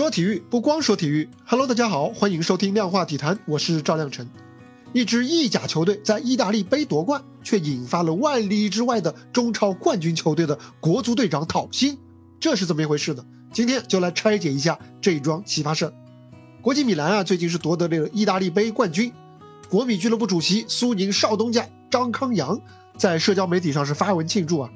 说体育不光说体育，Hello，大家好，欢迎收听量化体坛，我是赵亮晨。一支意甲球队在意大利杯夺冠，却引发了万里之外的中超冠军球队的国足队长讨薪，这是怎么一回事呢？今天就来拆解一下这桩奇葩事。国际米兰啊，最近是夺得了意大利杯冠军，国米俱乐部主席苏宁少东家张康阳在社交媒体上是发文庆祝啊。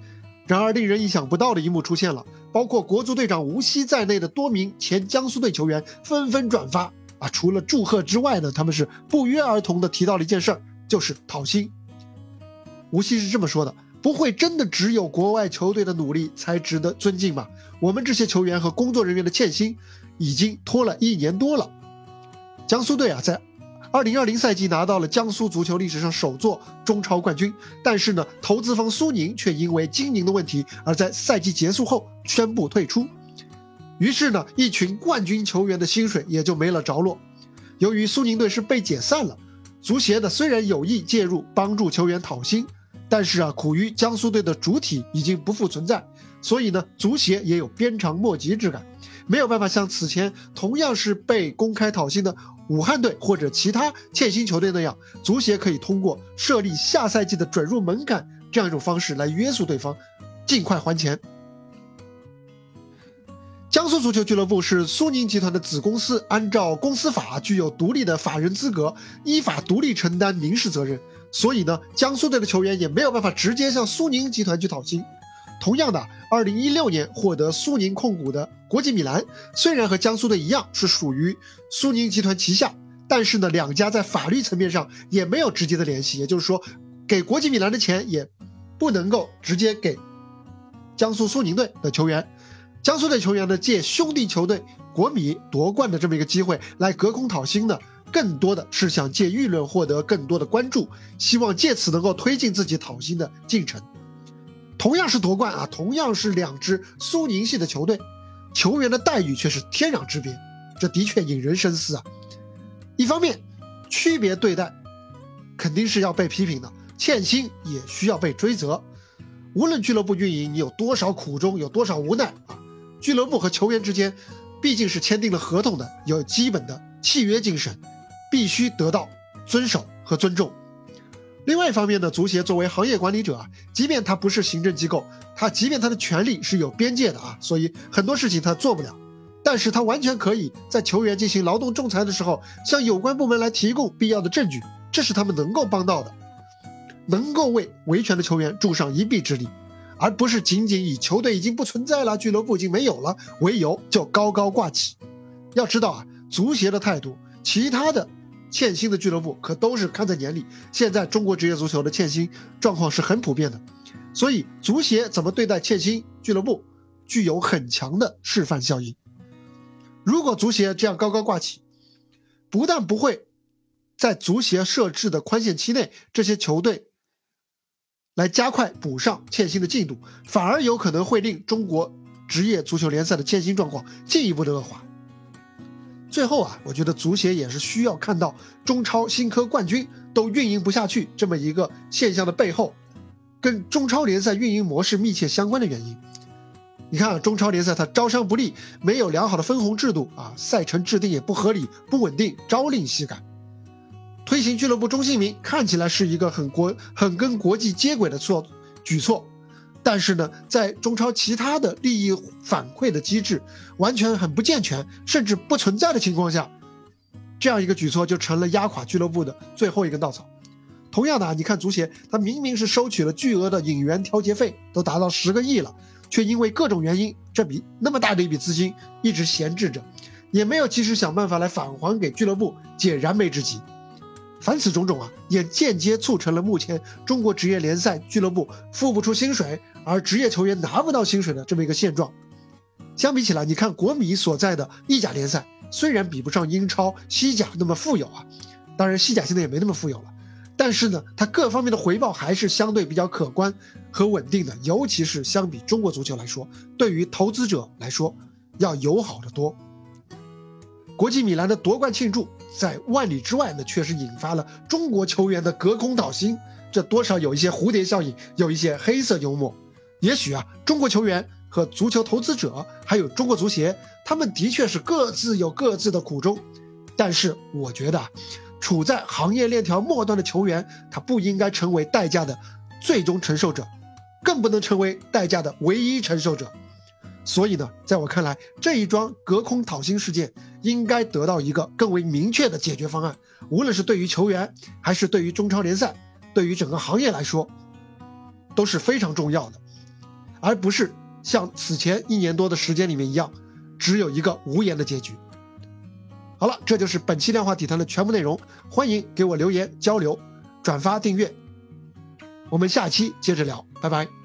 然而，令人意想不到的一幕出现了，包括国足队长吴曦在内的多名前江苏队球员纷纷转发啊！除了祝贺之外呢，他们是不约而同的提到了一件事儿，就是讨薪。吴曦是这么说的：“不会真的只有国外球队的努力才值得尊敬吧？我们这些球员和工作人员的欠薪已经拖了一年多了。”江苏队啊，在。二零二零赛季拿到了江苏足球历史上首座中超冠军，但是呢，投资方苏宁却因为经营的问题而在赛季结束后宣布退出，于是呢，一群冠军球员的薪水也就没了着落。由于苏宁队是被解散了，足协呢虽然有意介入帮助球员讨薪，但是啊，苦于江苏队的主体已经不复存在，所以呢，足协也有鞭长莫及之感。没有办法像此前同样是被公开讨薪的武汉队或者其他欠薪球队那样，足协可以通过设立下赛季的准入门槛这样一种方式来约束对方，尽快还钱。江苏足球俱乐部是苏宁集团的子公司，按照公司法具有独立的法人资格，依法独立承担民事责任，所以呢，江苏队的球员也没有办法直接向苏宁集团去讨薪。同样的，二零一六年获得苏宁控股的国际米兰，虽然和江苏队一样是属于苏宁集团旗下，但是呢，两家在法律层面上也没有直接的联系。也就是说，给国际米兰的钱也不能够直接给江苏苏宁队的球员。江苏队球员呢，借兄弟球队国米夺冠的这么一个机会来隔空讨薪呢，更多的是想借舆论获得更多的关注，希望借此能够推进自己讨薪的进程。同样是夺冠啊，同样是两支苏宁系的球队，球员的待遇却是天壤之别，这的确引人深思啊。一方面，区别对待肯定是要被批评的，欠薪也需要被追责。无论俱乐部运营你有多少苦衷，有多少无奈啊，俱乐部和球员之间毕竟是签订了合同的，有基本的契约精神，必须得到遵守和尊重。另外一方面呢，足协作为行业管理者啊，即便他不是行政机构，他即便他的权力是有边界的啊，所以很多事情他做不了，但是他完全可以在球员进行劳动仲裁的时候，向有关部门来提供必要的证据，这是他们能够帮到的，能够为维权的球员助上一臂之力，而不是仅仅以球队已经不存在了，俱乐部已经没有了为由就高高挂起。要知道啊，足协的态度，其他的。欠薪的俱乐部可都是看在眼里。现在中国职业足球的欠薪状况是很普遍的，所以足协怎么对待欠薪俱乐部，具有很强的示范效应。如果足协这样高高挂起，不但不会在足协设置的宽限期内，这些球队来加快补上欠薪的进度，反而有可能会令中国职业足球联赛的欠薪状况进一步的恶化。最后啊，我觉得足协也是需要看到中超新科冠军都运营不下去这么一个现象的背后，跟中超联赛运营模式密切相关的原因。你看，中超联赛它招商不利，没有良好的分红制度啊，赛程制定也不合理、不稳定，朝令夕改。推行俱乐部中性名看起来是一个很国、很跟国际接轨的措举措。但是呢，在中超其他的利益反馈的机制完全很不健全，甚至不存在的情况下，这样一个举措就成了压垮俱乐部的最后一根稻草。同样的啊，你看足协，他明明是收取了巨额的引援调节费，都达到十个亿了，却因为各种原因，这笔那么大的一笔资金一直闲置着，也没有及时想办法来返还给俱乐部解燃眉之急。凡此种种啊，也间接促成了目前中国职业联赛俱乐部付不出薪水，而职业球员拿不到薪水的这么一个现状。相比起来，你看国米所在的意甲联赛，虽然比不上英超、西甲那么富有啊，当然西甲现在也没那么富有了，但是呢，它各方面的回报还是相对比较可观和稳定的，尤其是相比中国足球来说，对于投资者来说要友好的多。国际米兰的夺冠庆祝。在万里之外呢，确实引发了中国球员的隔空讨薪，这多少有一些蝴蝶效应，有一些黑色幽默。也许啊，中国球员和足球投资者，还有中国足协，他们的确是各自有各自的苦衷。但是我觉得啊，处在行业链条末端的球员，他不应该成为代价的最终承受者，更不能成为代价的唯一承受者。所以呢，在我看来，这一桩隔空讨薪事件应该得到一个更为明确的解决方案。无论是对于球员，还是对于中超联赛，对于整个行业来说，都是非常重要的，而不是像此前一年多的时间里面一样，只有一个无言的结局。好了，这就是本期量化体坛的全部内容。欢迎给我留言交流、转发、订阅。我们下期接着聊，拜拜。